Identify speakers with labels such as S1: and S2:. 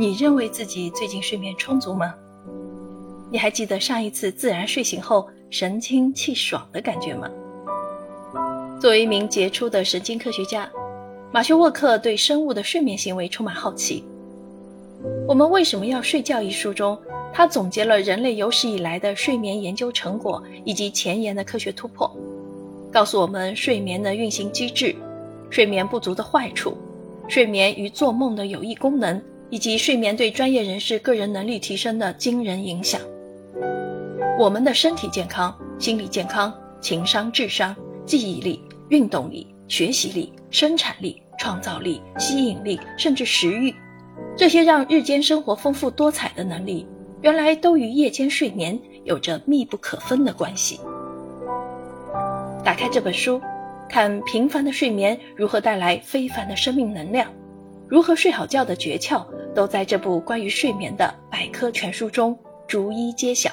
S1: 你认为自己最近睡眠充足吗？你还记得上一次自然睡醒后神清气爽的感觉吗？作为一名杰出的神经科学家，马修沃克对生物的睡眠行为充满好奇。《我们为什么要睡觉》一书中，他总结了人类有史以来的睡眠研究成果以及前沿的科学突破，告诉我们睡眠的运行机制、睡眠不足的坏处、睡眠与做梦的有益功能。以及睡眠对专业人士个人能力提升的惊人影响。我们的身体健康、心理健康、情商、智商、记忆力、运动力、学习力、生产力、创造力、吸引力，甚至食欲，这些让日间生活丰富多彩的能力，原来都与夜间睡眠有着密不可分的关系。打开这本书，看平凡的睡眠如何带来非凡的生命能量，如何睡好觉的诀窍。都在这部关于睡眠的百科全书中逐一揭晓。